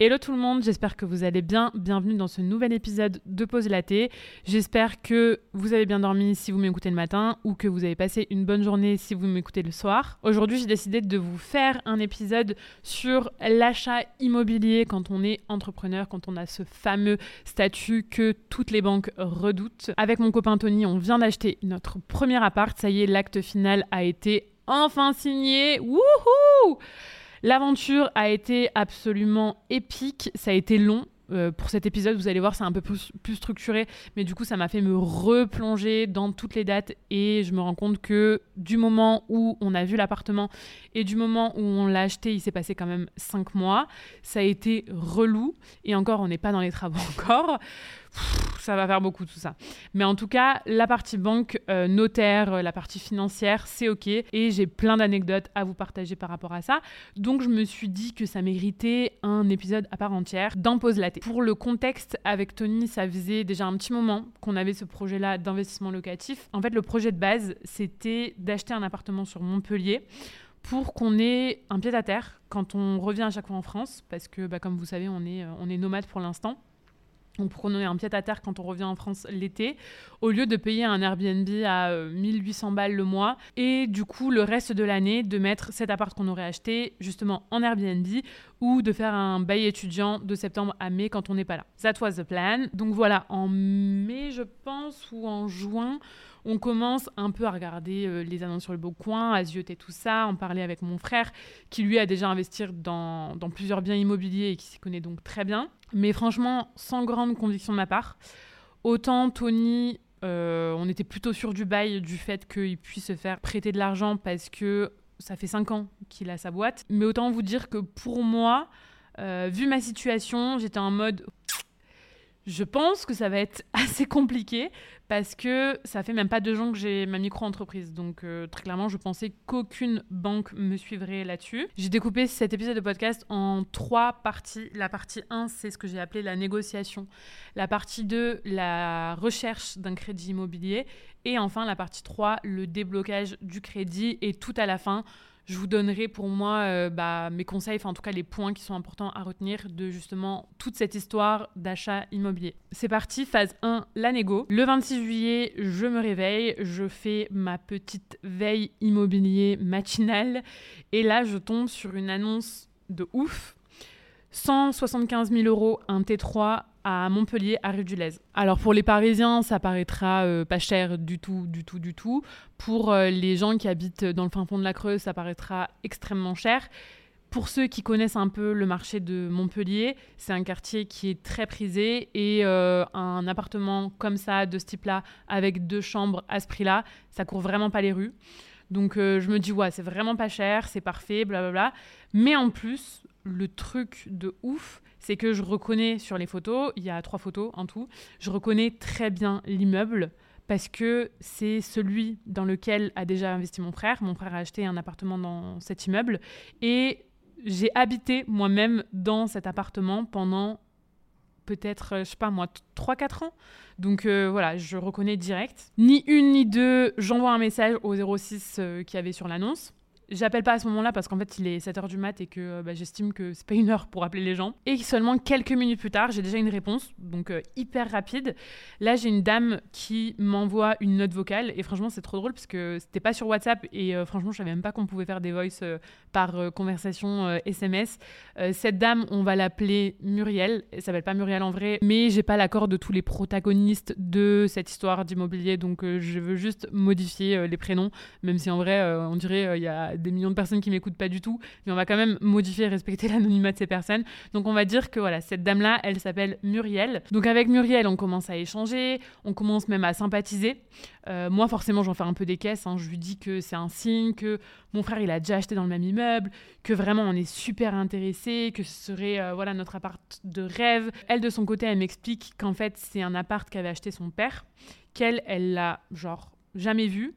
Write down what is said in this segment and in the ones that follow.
Hello tout le monde, j'espère que vous allez bien. Bienvenue dans ce nouvel épisode de Pause Laté. J'espère que vous avez bien dormi si vous m'écoutez le matin ou que vous avez passé une bonne journée si vous m'écoutez le soir. Aujourd'hui, j'ai décidé de vous faire un épisode sur l'achat immobilier quand on est entrepreneur, quand on a ce fameux statut que toutes les banques redoutent. Avec mon copain Tony, on vient d'acheter notre premier appart. Ça y est, l'acte final a été enfin signé. Wouhou L'aventure a été absolument épique, ça a été long. Euh, pour cet épisode, vous allez voir, c'est un peu plus, structuré, mais du coup, ça m'a fait me replonger dans toutes les dates. Et je me rends compte que du moment où on a vu l'appartement et du moment où on l'a acheté, il s'est passé quand même cinq mois. Ça a été relou. Et encore, on n'est pas dans les travaux encore ça va faire beaucoup tout ça. Mais en tout cas, la partie banque, euh, notaire, euh, la partie financière, c'est OK. Et j'ai plein d'anecdotes à vous partager par rapport à ça. Donc je me suis dit que ça méritait un épisode à part entière dans Pause Laté. Pour le contexte, avec Tony, ça faisait déjà un petit moment qu'on avait ce projet-là d'investissement locatif. En fait, le projet de base, c'était d'acheter un appartement sur Montpellier pour qu'on ait un pied à terre quand on revient à chaque fois en France, parce que bah, comme vous savez, on est, euh, on est nomade pour l'instant. Donc pour qu'on ait un pied à terre quand on revient en France l'été, au lieu de payer un Airbnb à 1800 euh, balles le mois, et du coup le reste de l'année de mettre cet appart qu'on aurait acheté justement en Airbnb, ou de faire un bail étudiant de septembre à mai quand on n'est pas là. That was the plan. Donc voilà, en mai je pense, ou en juin, on commence un peu à regarder euh, les annonces sur le beau coin, à zioter tout ça, en parler avec mon frère qui lui a déjà investi dans, plusieurs biens immobiliers et qui s'y connaît donc très bien. Mais franchement, sans grande conviction de ma part. Autant Tony, euh, on était plutôt sûr du bail, du fait qu'il puisse se faire prêter de l'argent parce que ça fait 5 ans qu'il a sa boîte. Mais autant vous dire que pour moi, euh, vu ma situation, j'étais en mode je pense que ça va être assez compliqué parce que ça fait même pas deux ans que j'ai ma micro-entreprise. Donc euh, très clairement, je pensais qu'aucune banque me suivrait là-dessus. J'ai découpé cet épisode de podcast en trois parties. La partie 1, c'est ce que j'ai appelé la négociation. La partie 2, la recherche d'un crédit immobilier. Et enfin, la partie 3, le déblocage du crédit. Et tout à la fin, je vous donnerai pour moi euh, bah, mes conseils, enfin en tout cas les points qui sont importants à retenir de justement toute cette histoire d'achat immobilier. C'est parti, phase 1, la négo. Le 26 juillet, je me réveille, je fais ma petite veille immobilier matinale et là je tombe sur une annonce de ouf. 175 000 euros un T3 à Montpellier, à Rue du Lez. Alors pour les Parisiens, ça paraîtra euh, pas cher du tout, du tout, du tout. Pour euh, les gens qui habitent dans le fin fond de la Creuse, ça paraîtra extrêmement cher. Pour ceux qui connaissent un peu le marché de Montpellier, c'est un quartier qui est très prisé et euh, un appartement comme ça, de ce type-là, avec deux chambres à ce prix-là, ça court vraiment pas les rues. Donc je me dis, ouais, c'est vraiment pas cher, c'est parfait, blablabla. Mais en plus, le truc de ouf, c'est que je reconnais sur les photos, il y a trois photos en tout, je reconnais très bien l'immeuble parce que c'est celui dans lequel a déjà investi mon frère. Mon frère a acheté un appartement dans cet immeuble et j'ai habité moi-même dans cet appartement pendant peut-être, je sais pas moi, 3-4 ans. Donc euh, voilà, je reconnais direct. Ni une ni deux, j'envoie un message au 06 euh, qui avait sur l'annonce. J'appelle pas à ce moment-là parce qu'en fait il est 7h du mat et que euh, bah, j'estime que c'est pas une heure pour appeler les gens. Et seulement quelques minutes plus tard, j'ai déjà une réponse, donc euh, hyper rapide. Là, j'ai une dame qui m'envoie une note vocale et franchement, c'est trop drôle parce que c'était pas sur WhatsApp et euh, franchement, je savais même pas qu'on pouvait faire des voices par conversation SMS. cette dame, on va l'appeler Muriel. Elle s'appelle pas Muriel en vrai, mais j'ai pas l'accord de tous les protagonistes de cette histoire d'immobilier, donc je veux juste modifier les prénoms, même si en vrai, on dirait il y a des millions de personnes qui m'écoutent pas du tout, mais on va quand même modifier et respecter l'anonymat de ces personnes. Donc on va dire que voilà, cette dame-là, elle s'appelle Muriel. Donc avec Muriel, on commence à échanger, on commence même à sympathiser. Euh, moi, forcément, j'en fais un peu des caisses. Hein. Je lui dis que c'est un signe, que mon frère, il a déjà acheté dans le même immeuble, que vraiment, on est super intéressé, que ce serait euh, voilà notre appart de rêve. Elle, de son côté, elle m'explique qu'en fait, c'est un appart qu'avait acheté son père, qu'elle, elle l'a genre jamais vu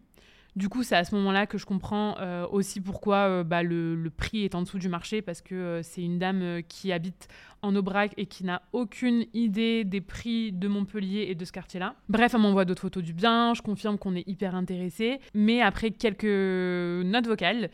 du coup, c'est à ce moment-là que je comprends euh, aussi pourquoi euh, bah, le, prix est en dessous du marché, parce que euh, c'est une dame qui habite en Aubrac et qui n'a aucune idée des prix de Montpellier et de ce quartier-là. Bref, elle m'envoie d'autres photos du bien, je confirme qu'on est hyper intéressé, mais après quelques notes vocales,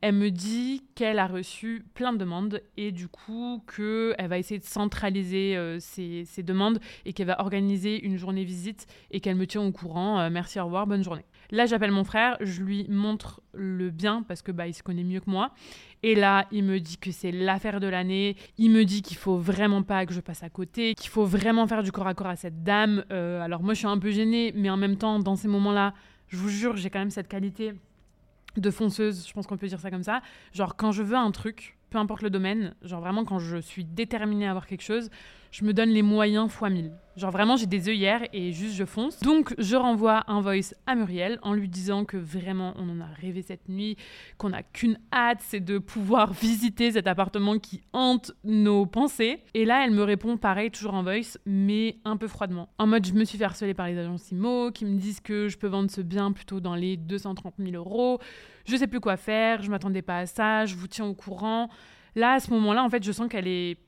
Elle me dit qu'elle a reçu plein de demandes et du coup qu'elle va essayer de centraliser euh, ses, demandes et qu'elle va organiser une journée visite et qu'elle me tient au courant. Merci, au revoir, bonne journée. Là, j'appelle mon frère, je lui montre le bien parce que bah, il se connaît mieux que moi. Et là, il me dit que c'est l'affaire de l'année. Il me dit qu'il faut vraiment pas que je passe à côté, qu'il faut vraiment faire du corps à corps à cette dame. Euh, alors moi, je suis un peu gênée, mais en même temps, dans ces moments-là, je vous jure, j'ai quand même cette qualité de fonceuse, je pense qu'on peut dire ça comme ça. Genre, quand je veux un truc, peu importe le domaine, genre vraiment quand je suis déterminée à avoir quelque chose, je me donne les moyens fois mille. Genre vraiment, j'ai des œillères et juste je fonce. Donc, je renvoie un voice à Muriel en lui disant que vraiment, on en a rêvé cette nuit, qu'on n'a qu'une hâte, c'est de pouvoir visiter cet appartement qui hante nos pensées. Et là, elle me répond pareil, toujours en voice, mais un peu froidement. En mode, je me suis fait harceler par les agences IMO qui me disent que je peux vendre ce bien plutôt dans les 230 000 euros. Je sais plus quoi faire, je m'attendais pas à ça, je vous tiens au courant. Là, à ce moment-là, en fait, je sens qu'elle est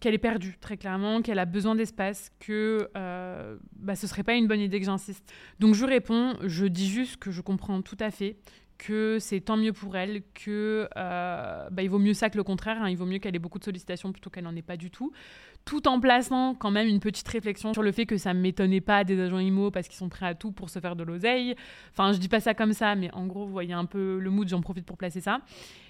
qu'elle est perdue, très clairement, qu'elle a besoin d'espace, que euh, bah, ce serait pas une bonne idée que j'insiste. Donc je réponds, je dis juste que je comprends tout à fait, que c'est tant mieux pour elle, que euh, bah, il vaut mieux ça que le contraire, hein. il vaut mieux qu'elle ait beaucoup de sollicitations plutôt qu'elle n'en ait pas du tout, tout en plaçant quand même une petite réflexion sur le fait que ça ne m'étonnait pas des agents IMO parce qu'ils sont prêts à tout pour se faire de l'oseille. Enfin, je dis pas ça comme ça, mais en gros, vous voyez un peu le mood, j'en profite pour placer ça.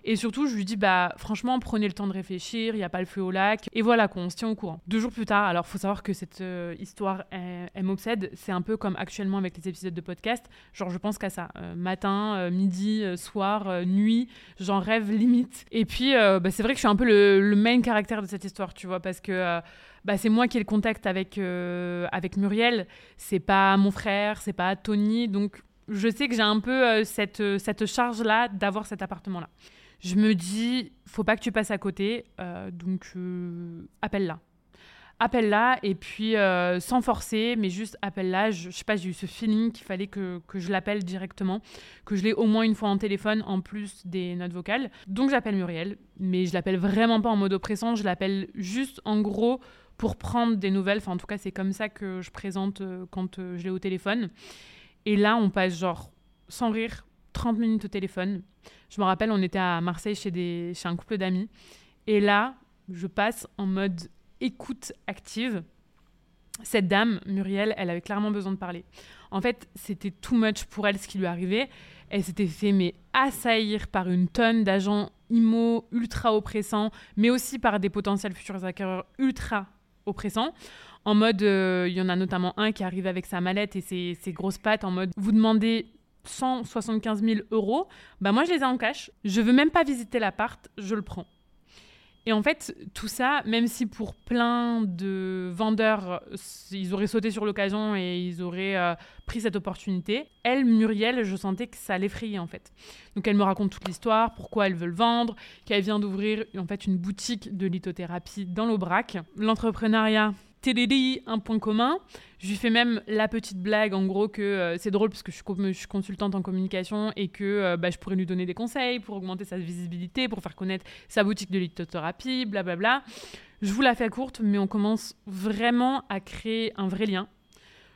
Et surtout, je lui dis, bah franchement, prenez le temps de réfléchir, il n'y a pas le feu au lac. Et voilà, qu'on se tient au courant. Deux jours plus tard, alors faut savoir que cette euh, histoire, elle, m'obsède. C'est un peu comme actuellement avec les épisodes de podcast. Genre, je pense qu'à ça. Euh, matin, euh, midi, soir, nuit, j'en rêve limite. Et puis, bah, c'est vrai que je suis un peu le, le, main caractère de cette histoire, tu vois, parce que bah, c'est moi qui ai le contact avec, avec Muriel. C'est pas mon frère, c'est pas Tony. Donc, je sais que j'ai un peu cette, cette charge-là d'avoir cet appartement-là je me dis, faut pas que tu passes à côté, euh, donc euh, appelle-la. Appelle-la et puis euh, sans forcer, mais juste appelle-la. Je, sais pas, j'ai eu ce feeling qu'il fallait que, que je l'appelle directement, que je l'ai au moins une fois en téléphone en plus des notes vocales. Donc j'appelle Muriel, mais je l'appelle vraiment pas en mode oppressant, je l'appelle juste en gros pour prendre des nouvelles. Enfin, en tout cas, c'est comme ça que je présente quand je l'ai au téléphone. Et là, on passe genre sans rire 30 minutes au téléphone. Je me rappelle, on était à Marseille chez, des, chez un couple d'amis. Et là, je passe en mode écoute active. Cette dame, Muriel, elle avait clairement besoin de parler. En fait, c'était too much pour elle ce qui lui arrivait. Elle s'était fait mais assaillir par une tonne d'agents IMO ultra oppressants, mais aussi par des potentiels futurs acquéreurs ultra oppressants. En mode, euh, il y en a notamment un qui arrive avec sa mallette et ses, ses grosses pattes en mode, vous demandez 175 000 euros, bah moi je les ai en cash. Je veux même pas visiter l'appart, je le prends. Et en fait, tout ça, même si pour plein de vendeurs, ils auraient sauté sur l'occasion et ils auraient euh, pris cette opportunité, elle, Muriel, je sentais que ça l'effrayait en fait. Donc elle me raconte toute l'histoire, pourquoi elle veut le vendre, qu'elle vient d'ouvrir en fait une boutique de lithothérapie dans l'Aubrac. L'entrepreneuriat, TDD, un point commun. Je lui fais même la petite blague, en gros, que euh, c'est drôle parce que je suis, consultante en communication et que euh, bah, je pourrais lui donner des conseils pour augmenter sa visibilité, pour faire connaître sa boutique de lithothérapie, blablabla. Je vous la fais courte, mais on commence vraiment à créer un vrai lien.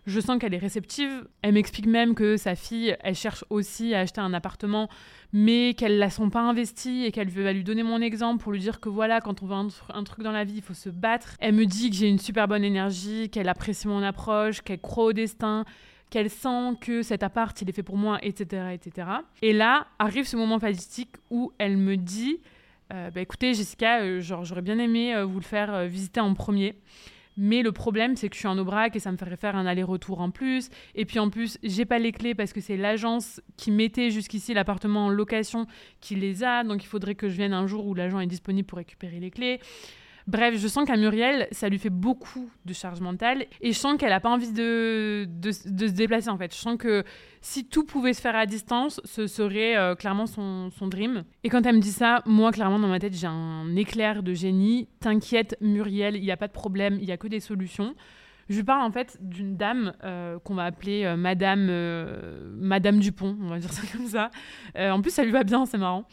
Je sens qu'elle est réceptive. Elle m'explique même que sa fille, elle cherche aussi à acheter un appartement, mais qu'elle la sent pas investie et qu'elle va lui donner mon exemple pour lui dire que voilà, quand on veut un, truc dans la vie, il faut se battre. Elle me dit que j'ai une super bonne énergie, qu'elle apprécie mon approche, qu'elle croit au destin, qu'elle sent que cet appart, il est fait pour moi, etc., etc. Et là, arrive ce moment fatidique où elle me dit, euh, bah, écoutez, Jessica, euh, j'aurais bien aimé euh, vous le faire visiter en premier. Mais le problème, c'est que je suis en Aubrac et ça me ferait faire un aller-retour en plus. Et puis en plus, j'ai pas les clés parce que c'est l'agence qui mettait jusqu'ici l'appartement en location qui les a. Donc il faudrait que je vienne un jour où l'agent est disponible pour récupérer les clés. Bref, je sens qu'à Muriel, ça lui fait beaucoup de charge mentale et je sens qu'elle n'a pas envie de, de, se déplacer en fait. Je sens que si tout pouvait se faire à distance, ce serait euh, clairement son, son, dream. Et quand elle me dit ça, moi clairement dans ma tête, j'ai un éclair de génie. T'inquiète, Muriel, il n'y a pas de problème, il n'y a que des solutions. Je parle en fait d'une dame euh, qu'on va appeler euh, Madame, Madame Dupont, on va dire ça comme ça. en plus, ça lui va bien, c'est marrant.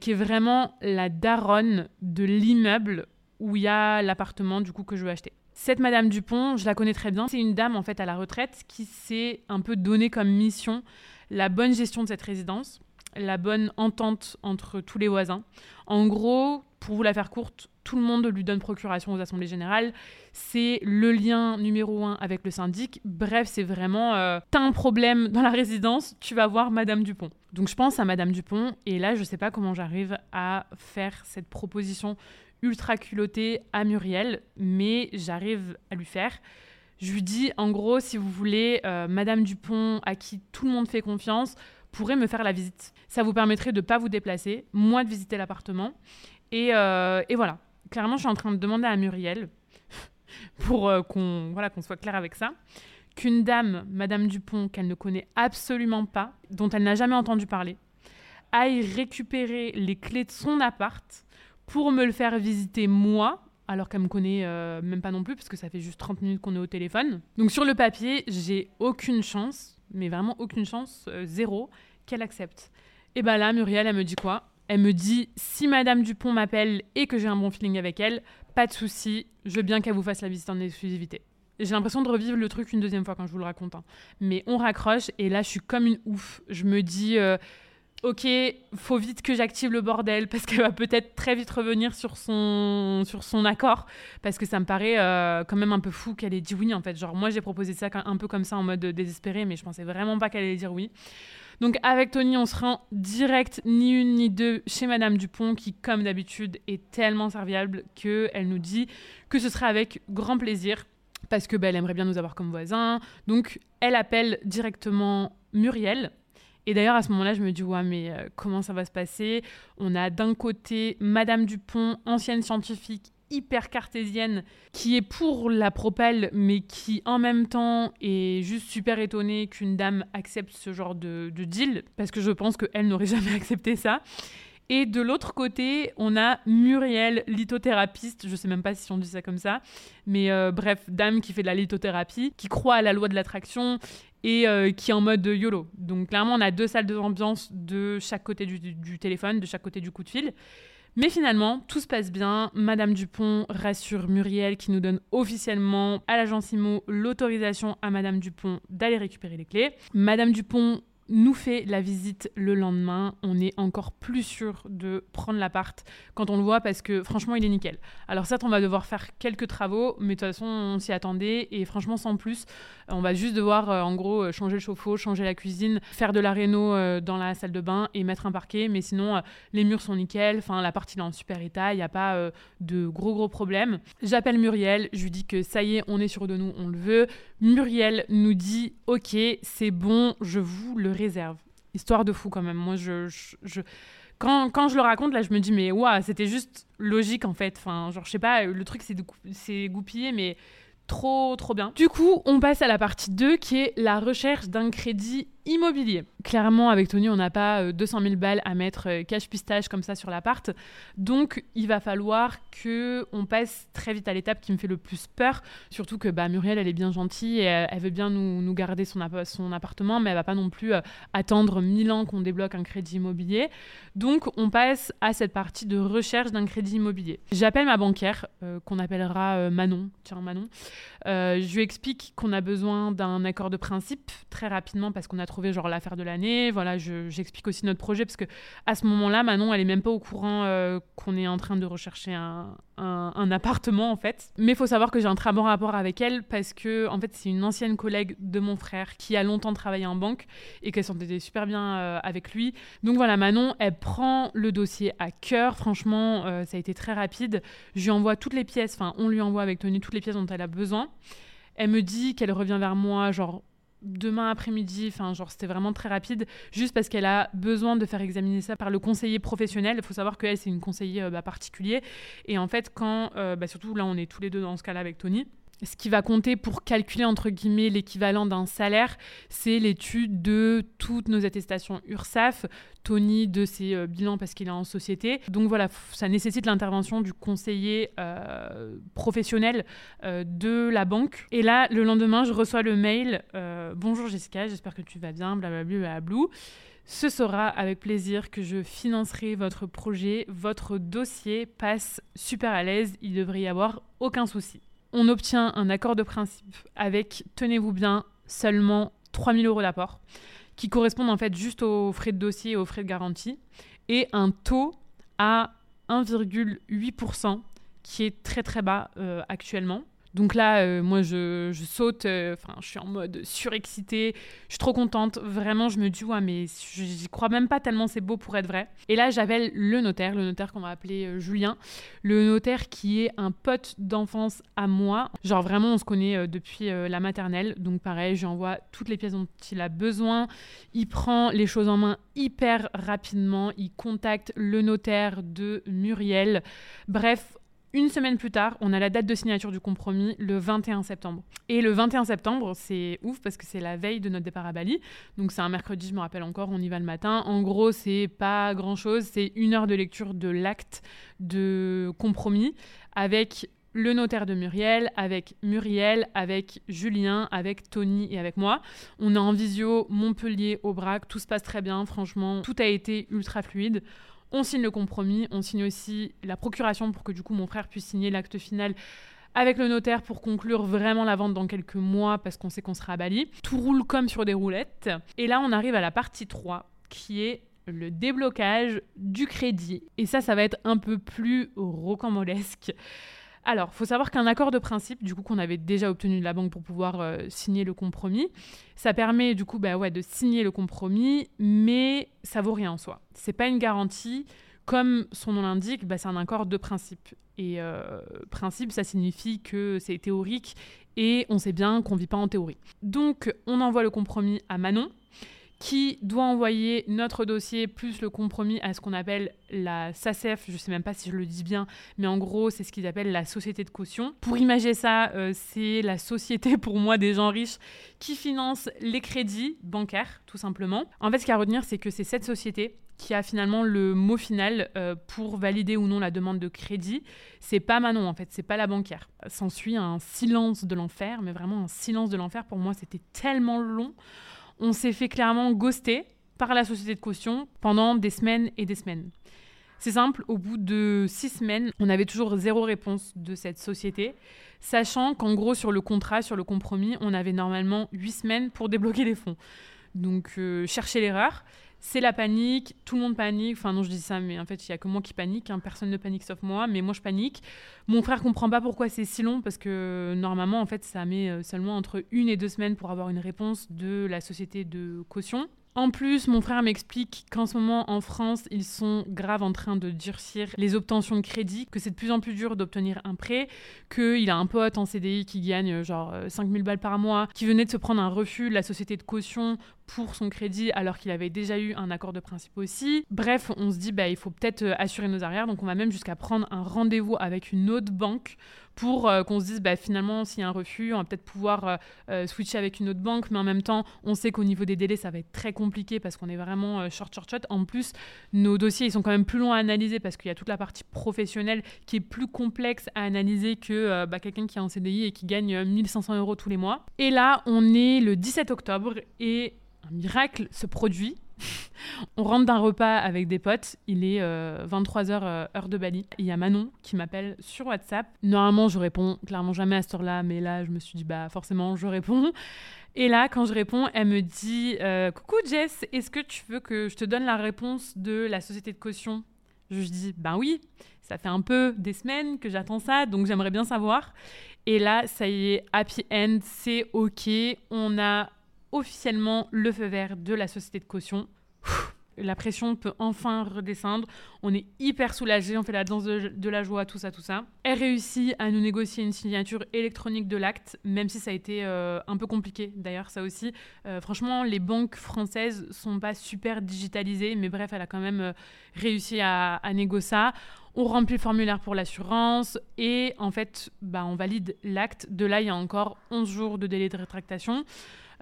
qui est vraiment la daronne de l'immeuble où il y a l'appartement du coup que je veux acheter. Cette Madame Dupont, je la connais très bien. C'est une dame en fait à la retraite qui s'est un peu donnée comme mission la bonne gestion de cette résidence. la bonne entente entre tous les voisins. En gros, pour vous la faire courte, tout le monde lui donne procuration aux assemblées générales. C'est le lien numéro un avec le syndic. Bref, c'est vraiment euh, t'as un problème dans la résidence, tu vas voir Madame Dupont. Donc je pense à Madame Dupont et là je sais pas comment j'arrive à faire cette proposition ultra culottée à Muriel, mais j'arrive à lui faire. Je lui dis en gros si vous voulez euh, Madame Dupont à qui tout le monde fait confiance pourrait me faire la visite. Ça vous permettrait de ne pas vous déplacer, moi de visiter l'appartement. Et, euh, et, voilà. Clairement, je suis en train de demander à Muriel, pour euh, qu'on voilà, qu'on soit clair avec ça, qu'une dame, Madame Dupont, qu'elle ne connaît absolument pas, dont elle n'a jamais entendu parler, aille récupérer les clés de son appart pour me le faire visiter moi, alors qu'elle me connaît euh, même pas non plus, parce que ça fait juste 30 minutes qu'on est au téléphone. Donc sur le papier, j'ai aucune chance, mais vraiment aucune chance, zéro, qu'elle accepte. Et bah là, Muriel, elle me dit quoi? Elle me dit si Madame Dupont m'appelle et que j'ai un bon feeling avec elle, pas de souci, je veux bien qu'elle vous fasse la visite en exclusivité. J'ai l'impression de revivre le truc une deuxième fois quand je vous le raconte. Hein. Mais on raccroche et là, je suis comme une ouf. Je me dis. Euh, ok, faut vite que j'active le bordel parce qu'elle va peut-être très vite revenir sur son, sur son accord parce que ça me paraît euh, quand même un peu fou qu'elle ait dit oui en fait. Genre moi j'ai proposé ça un peu comme ça en mode désespéré mais je pensais vraiment pas qu'elle allait dire oui. Donc avec Tony, on se rend direct, ni une ni deux, chez Madame Dupont, qui, comme d'habitude, est tellement serviable qu'elle nous dit que ce sera avec grand plaisir, parce que bah, elle aimerait bien nous avoir comme voisins. Donc elle appelle directement Muriel. Et d'ailleurs, à ce moment-là, je me dis, ouais, mais euh, comment ça va se passer? On a d'un côté Madame Dupont, ancienne scientifique hyper cartésienne qui est pour la propelle mais qui en même temps est juste super étonnée qu'une dame accepte ce genre de, deal parce que je pense qu'elle n'aurait jamais accepté ça. Et de l'autre côté, on a Muriel, lithothérapeute, je sais même pas si on dit ça comme ça, mais euh, bref, dame qui fait de la lithothérapie, qui croit à la loi de l'attraction et euh, qui est en mode YOLO. Donc clairement, on a deux salles d'ambiance de chaque côté du téléphone, de chaque côté du coup de fil. Mais finalement, tout se passe bien. Madame Dupont rassure Muriel qui nous donne officiellement à l'agence IMO l'autorisation à Madame Dupont d'aller récupérer les clés. Madame Dupont nous fait la visite le lendemain. On est encore plus sûr de prendre l'appart quand on le voit parce que franchement, il est nickel. Alors certes, on va devoir faire quelques travaux, mais de toute façon, on s'y attendait et franchement, sans plus, on va juste devoir euh, en gros euh, changer le chauffe-eau, changer la cuisine, faire de la réno euh, dans la salle de bain et mettre un parquet. Mais sinon, les murs sont nickel. Enfin, la partie est en super état. Il n'y a pas de gros gros problèmes. J'appelle Muriel. Je lui dis que ça y est, on est sûr de nous, on le veut. Muriel nous dit, ok, c'est bon, je vous le Histoire de fou quand même. Moi, je, je, Quand, quand, je le raconte, là, je me dis, mais waouh, c'était juste logique en fait. Enfin, genre, je sais pas, le truc c'est goupillé, mais trop, trop bien. Du coup, on passe à la partie 2 qui est la recherche d'un crédit immobilier. Clairement, avec Tony, on n'a pas 200 euh, 000 balles à mettre euh, cash pistage comme ça sur l'appart. Donc, il va falloir que on passe très vite à l'étape qui me fait le plus peur. Surtout que bah, Muriel, elle est bien gentille et euh, elle veut bien nous, garder son, appartement, mais elle va pas non plus attendre 1000 ans qu'on débloque un crédit immobilier. Donc, on passe à cette partie de recherche d'un crédit immobilier. J'appelle ma banquière, qu'on appellera Manon. Tiens, Manon. je lui explique qu'on a besoin d'un accord de principe très rapidement parce qu'on a genre l'affaire de l'année. Voilà, j'explique aussi notre projet parce que à ce moment-là, Manon, elle est même pas au courant euh, qu'on est en train de rechercher un, un, appartement en fait. Mais faut savoir que j'ai un très bon rapport avec elle parce que en fait, c'est une ancienne collègue de mon frère qui a longtemps travaillé en banque et qu'elle s'entendait super bien euh, avec lui. Donc voilà, Manon, elle prend le dossier à cœur. Franchement, euh, ça a été très rapide. Je lui envoie toutes les pièces, enfin, on lui envoie avec Tony toutes les pièces dont elle a besoin. Elle me dit qu'elle revient vers moi, genre demain après-midi, enfin genre c'était vraiment très rapide, juste parce qu'elle a besoin de faire examiner ça par le conseiller professionnel. Il faut savoir qu'elle c'est une conseillère euh, bah, particulier et en fait quand, euh, bah, surtout là on est tous les deux dans ce cas-là avec Tony, ce qui va compter pour calculer entre guillemets l'équivalent d'un salaire, c'est l'étude de toutes nos attestations URSAF, Tony de ses euh, bilans parce qu'il est en société. Donc voilà, ça nécessite l'intervention du conseiller euh, professionnel euh, de la banque. Et là, le lendemain, je reçois le mail Bonjour Jessica, j'espère que tu vas bien, blablabla, blablabla. Ce sera avec plaisir que je financerai votre projet. Votre dossier passe super à l'aise, il devrait y avoir aucun souci on obtient un accord de principe avec, tenez-vous bien, seulement 3000 euros d'apport. qui correspondent en fait juste aux frais de dossier et aux frais de garantie, et un taux à 1,8%, qui est très très bas euh, actuellement. Donc là, euh, moi, je, saute, euh, enfin, je suis en mode surexcitée, je suis trop contente. Vraiment, je me dis, ouais, mais j'y crois même pas tellement c'est beau pour être vrai. Et là, j'appelle le notaire, le notaire qu'on va appeler euh, Julien, le notaire qui est un pote d'enfance à moi. Genre, vraiment, on se connaît depuis la maternelle. Donc, pareil, je lui envoie toutes les pièces dont il a besoin. Il prend les choses en main hyper rapidement. Il contacte le notaire de Muriel. Bref, une semaine plus tard, on a la date de signature du compromis, le 21 septembre. Et le 21 septembre, c'est ouf parce que c'est la veille de notre départ à Bali. Donc c'est un mercredi, je me rappelle encore, on y va le matin. En gros, c'est pas grand-chose, c'est une heure de lecture de l'acte de compromis avec le notaire de Muriel, avec Muriel, avec Julien, avec Tony et avec moi. On est en visio Montpellier au Brac, tout se passe très bien, franchement, tout a été ultra fluide. On signe le compromis, on signe aussi la procuration pour que du coup mon frère puisse signer l'acte final avec le notaire pour conclure vraiment la vente dans quelques mois parce qu'on sait qu'on sera à Bali. Tout roule comme sur des roulettes. Et là, on arrive à la partie 3 qui est le déblocage du crédit. Et ça, ça va être un peu plus rocambolesque. Alors, faut savoir qu'un accord de principe, du coup, qu'on avait déjà obtenu de la banque pour pouvoir euh, signer le compromis, ça permet du coup bah, ouais, de signer le compromis, mais ça vaut rien en soi. C'est pas une garantie. Comme son nom l'indique, bah, c'est un accord de principe. Et euh, principe, ça signifie que c'est théorique et on sait bien qu'on vit pas en théorie. Donc, on envoie le compromis à Manon, qui doit envoyer notre dossier plus le compromis à ce qu'on appelle la SACEF, je ne sais même pas si je le dis bien, mais en gros, c'est ce qu'ils appellent la société de caution. Pour imaginer ça, euh, c'est la société pour moi des gens riches qui finance les crédits bancaires, tout simplement. En fait, ce qu'il y a à retenir, c'est que c'est cette société qui a finalement le mot final euh, pour valider ou non la demande de crédit. C'est pas Manon en fait, c'est pas la banquière. S'ensuit un silence de l'enfer, mais vraiment un silence de l'enfer. Pour moi, c'était tellement long on s'est fait clairement ghoster par la société de caution pendant des semaines et des semaines. C'est simple, au bout de six semaines, on avait toujours zéro réponse de cette société, sachant qu'en gros, sur le contrat, sur le compromis, on avait normalement huit semaines pour débloquer les fonds. Donc, euh, chercher l'erreur c'est la panique, tout le monde panique. Enfin, non, je dis ça, mais en fait, il y a que moi qui panique. Hein. Personne ne panique sauf moi, mais moi, je panique. Mon frère comprend pas pourquoi c'est si long, parce que normalement, en fait, ça met euh, seulement entre une et deux semaines pour avoir une réponse de la société de caution. En plus, mon frère m'explique qu'en ce moment, en France, ils sont grave en train de durcir les obtentions de crédit, que c'est de plus en plus dur d'obtenir un prêt, qu'il a un pote en CDI qui gagne euh, genre 5000 euh, balles par mois, qui venait de se prendre un refus de la société de caution pour son crédit alors qu'il avait déjà eu un accord de principe aussi. Bref, on se dit bah il faut peut-être euh, assurer nos arrières, donc on va même jusqu'à prendre un rendez-vous avec une autre banque pour euh, qu'on se dise bah, finalement s'il y a un refus, on va peut-être pouvoir euh, switcher avec une autre banque, mais en même temps on sait qu'au niveau des délais ça va être très compliqué parce qu'on est vraiment short short short. En plus, nos dossiers ils sont quand même plus longs à analyser parce qu'il y a toute la partie professionnelle qui est plus complexe à analyser que bah, quelqu'un qui est en CDI et qui gagne 1500 euros tous les mois. Et là on est le 17 octobre et un miracle se produit. On rentre d'un repas avec des potes, il est 23h euh, euh, heure de Bali. Il y a Manon qui m'appelle sur WhatsApp. Normalement, je réponds clairement jamais à cette heure-là, mais là, je me suis dit, bah forcément, je réponds. Et là, quand je réponds, elle me dit euh, Coucou Jess, est-ce que tu veux que je te donne la réponse de la société de caution? Je dis Ben oui, ça fait un peu des semaines que j'attends ça, donc j'aimerais bien savoir. Et là, ça y est, happy end, c'est OK. On a officiellement le feu vert de la société de caution. La pression peut enfin redescendre. On est hyper soulagé, on fait la danse de, la joie, tout ça, tout ça. Elle réussit à nous négocier une signature électronique de l'acte, même si ça a été euh, un peu compliqué d'ailleurs, ça aussi. Euh, franchement, les banques françaises sont pas super digitalisées, mais bref, elle a quand même euh, réussi à, négocier ça. On remplit le formulaire pour l'assurance et en fait, bah, on valide l'acte. De là, il y a encore 11 jours de délai de rétractation.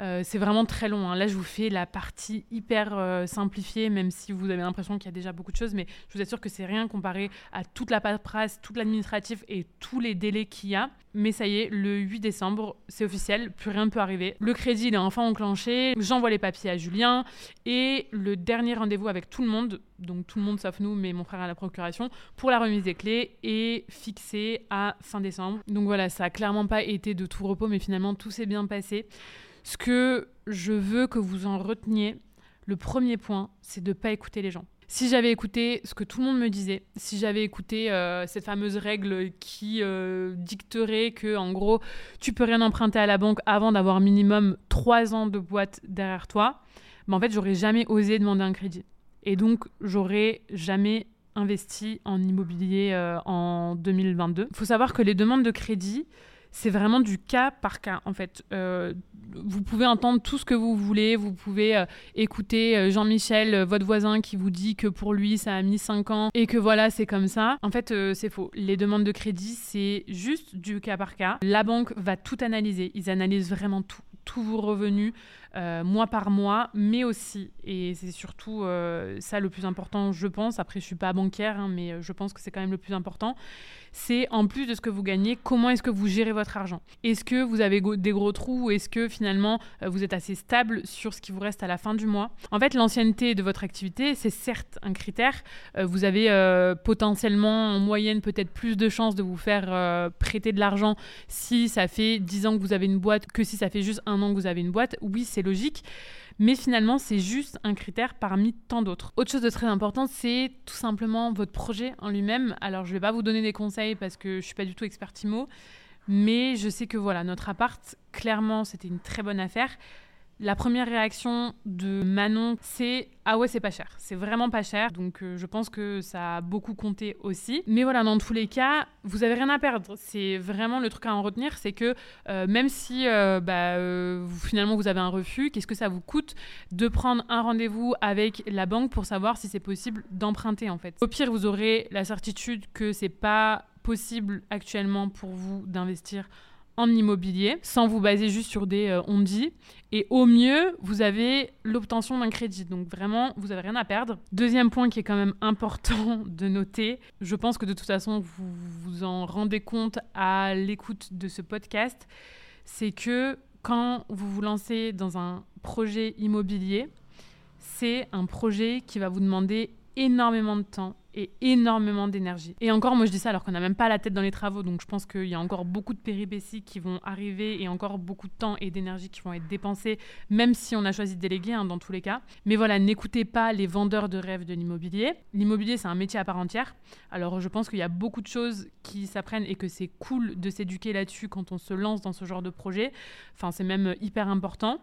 Euh, c'est vraiment très long. Hein. Là, je vous fais la partie hyper euh, simplifiée, même si vous avez l'impression qu'il y a déjà beaucoup de choses, mais je vous assure que c'est rien comparé à toute la paperasse, toute l'administratif et tous les délais qu'il y a. Mais ça y est, le 8 décembre, c'est officiel, plus rien ne peut arriver. Le crédit, il est enfin enclenché. J'envoie les papiers à Julien et le dernier rendez-vous avec tout le monde, donc tout le monde sauf nous, mais mon frère à la procuration, pour la remise des clés est fixé à fin décembre. Donc voilà, ça a clairement pas été de tout repos, mais finalement tout s'est bien passé. Ce que je veux que vous en reteniez, le premier point, c'est de ne pas écouter les gens. Si j'avais écouté ce que tout le monde me disait, si j'avais écouté euh, cette fameuse règle qui euh, dicterait que, en gros, tu peux rien emprunter à la banque avant d'avoir minimum trois ans de boîte derrière toi, ben en fait, j'aurais jamais osé demander un crédit. Et donc, j'aurais jamais investi en immobilier euh, en 2022. Il faut savoir que les demandes de crédit, c'est vraiment du cas par cas en fait. Euh, vous pouvez entendre tout ce que vous voulez, vous pouvez euh, écouter Jean-Michel, votre voisin, qui vous dit que pour lui ça a mis 5 ans et que voilà c'est comme ça. En fait c'est faux. Les demandes de crédit c'est juste du cas par cas. La banque va tout analyser, ils analysent vraiment tout tous vos revenus mois par mois, mais aussi, et c'est surtout ça le plus important, je pense, après je suis pas bancaire, hein, mais je pense que c'est quand même le plus important, c'est en plus de ce que vous gagnez, comment est-ce que vous gérez votre argent? Est-ce que vous avez des gros trous ou est-ce que finalement euh, vous êtes assez stable sur ce qui vous reste à la fin du mois? En fait, l'ancienneté de votre activité, c'est certes un critère. Euh, vous avez euh, potentiellement en moyenne peut-être plus de chances de vous faire prêter de l'argent si ça fait 10 ans que vous avez une boîte que si ça fait juste un an que vous avez une boîte. Oui, c'est logique mais finalement c'est juste un critère parmi tant d'autres. Autre chose de très important, c'est tout simplement votre projet en lui-même. Alors je ne vais pas vous donner des conseils parce que je ne suis pas du tout expert IMO, mais je sais que voilà, notre appart, clairement, c'était une très bonne affaire. La première réaction de Manon, c'est ah ouais, c'est pas cher. C'est vraiment pas cher. Donc euh, je pense que ça a beaucoup compté aussi. Mais voilà, dans tous les cas, vous avez rien à perdre. C'est vraiment le truc à en retenir, c'est que euh, même si euh, bah, finalement vous avez un refus, qu'est-ce que ça vous coûte de prendre un rendez-vous avec la banque pour savoir si c'est possible d'emprunter en fait? Au pire, vous aurez la certitude que c'est pas possible actuellement pour vous d'investir en immobilier sans vous baser juste sur des euh, on dit. Et au mieux, vous avez l'obtention d'un crédit. Donc vraiment, vous n'avez rien à perdre. Deuxième point qui est quand même important de noter, je pense que de toute façon, vous vous en rendez compte à l'écoute de ce podcast, c'est que quand vous vous lancez dans un projet immobilier, c'est un projet qui va vous demander énormément de temps, et énormément d'énergie. Et encore, moi je dis ça alors qu'on n'a même pas la tête dans les travaux, donc je pense qu'il y a encore beaucoup de péripéties qui vont arriver et encore beaucoup de temps et d'énergie qui vont être dépensés, même si on a choisi de déléguer hein, dans tous les cas. Mais voilà, n'écoutez pas les vendeurs de rêves de l'immobilier. L'immobilier, c'est un métier à part entière. Alors je pense qu'il y a beaucoup de choses qui s'apprennent et que c'est cool de s'éduquer là-dessus quand on se lance dans ce genre de projet. Enfin, c'est même hyper important.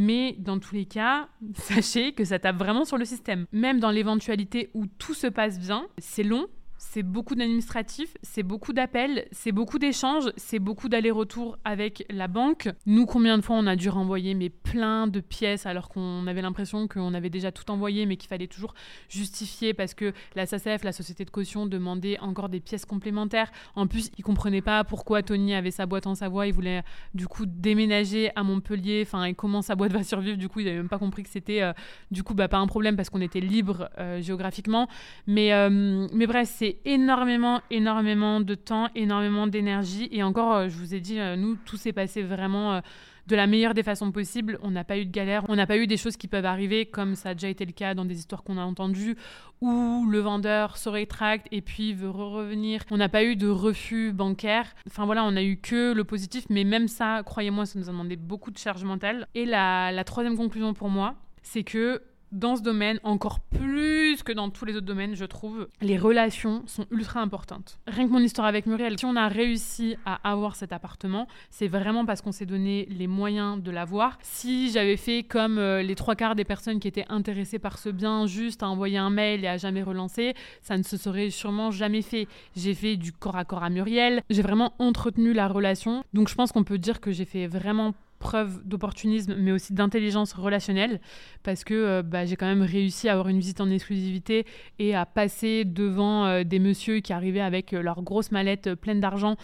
Mais dans tous les cas, sachez que ça tape vraiment sur le système. Même dans l'éventualité où tout se passe bien, c'est long, c'est beaucoup d'administratifs, c'est beaucoup d'appels, c'est beaucoup d'échanges, c'est beaucoup d'allers-retours avec la banque. Nous, combien de fois on a dû renvoyer mais plein de pièces alors qu'on avait l'impression qu'on avait déjà tout envoyé mais qu'il fallait toujours justifier parce que la SACF, la société de caution, demandait encore des pièces complémentaires. En plus, ils comprenaient pas pourquoi Tony avait sa boîte en Savoie, il voulait du coup déménager à Montpellier, enfin et comment sa boîte va survivre. Du coup, il n'avait même pas compris que c'était euh, du coup bah, pas un problème parce qu'on était libre euh, géographiquement. Euh, mais bref, c'est énormément, énormément de temps, énormément d'énergie. Et encore, euh, je vous ai dit, euh, nous, tout s'est passé vraiment euh, de la meilleure des façons possibles. On n'a pas eu de galère, on n'a pas eu des choses qui peuvent arriver, comme ça a déjà été le cas dans des histoires qu'on a entendues, où le vendeur se rétracte et puis veut revenir. On n'a pas eu de refus bancaire. Enfin voilà, on a eu que le positif, mais même ça, croyez-moi, ça nous a demandé beaucoup de charge mentale. Et la troisième conclusion pour moi, c'est que dans ce domaine, encore plus que dans tous les autres domaines, je trouve, les relations sont ultra importantes. Rien que mon histoire avec Muriel, si on a réussi à avoir cet appartement, c'est vraiment parce qu'on s'est donné les moyens de l'avoir. Si j'avais fait comme euh, les trois quarts des personnes qui étaient intéressées par ce bien, juste à envoyer un mail et à jamais relancer, ça ne se serait sûrement jamais fait. J'ai fait du corps à corps à Muriel, j'ai vraiment entretenu la relation. Donc je pense qu'on peut dire que j'ai fait vraiment preuve d'opportunisme, mais aussi d'intelligence relationnelle, parce que euh, bah, j'ai quand même réussi à avoir une visite en exclusivité et à passer devant euh, des messieurs qui arrivaient avec euh, leur grosse mallette pleine d'argent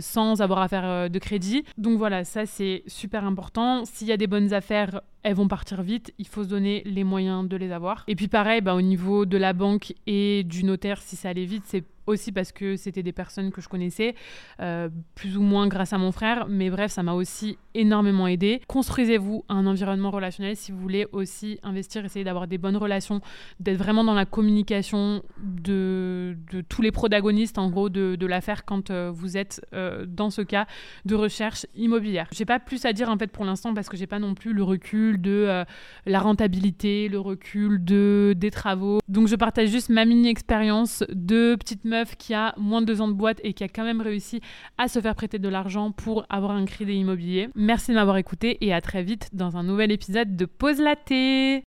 sans avoir à faire de crédit. Donc voilà, ça c'est super important. S'il y a des bonnes affaires, elles vont partir vite. Il faut se donner les moyens de les avoir. Et puis pareil, bah, au niveau de la banque et du notaire, si ça allait vite, c'est aussi parce que c'était des personnes que je connaissais, euh, plus ou moins grâce à mon frère, mais bref, ça m'a aussi énormément aidé. Construisez-vous un environnement relationnel si vous voulez aussi investir, essayer d'avoir des bonnes relations, d'être vraiment dans la communication de, tous les protagonistes, en gros, de, de l'affaire quand euh, vous êtes euh, dans ce cas de recherche immobilière. J'ai pas plus à dire en fait pour l'instant parce que j'ai pas non plus le recul de la rentabilité, le recul de des travaux. Donc je partage juste ma mini expérience de petite meuf qui a moins de deux ans de boîte et qui a quand même réussi à se faire prêter de l'argent pour avoir un crédit immobilier. Merci de m'avoir écouté et à très vite dans un nouvel épisode de Pause Laté.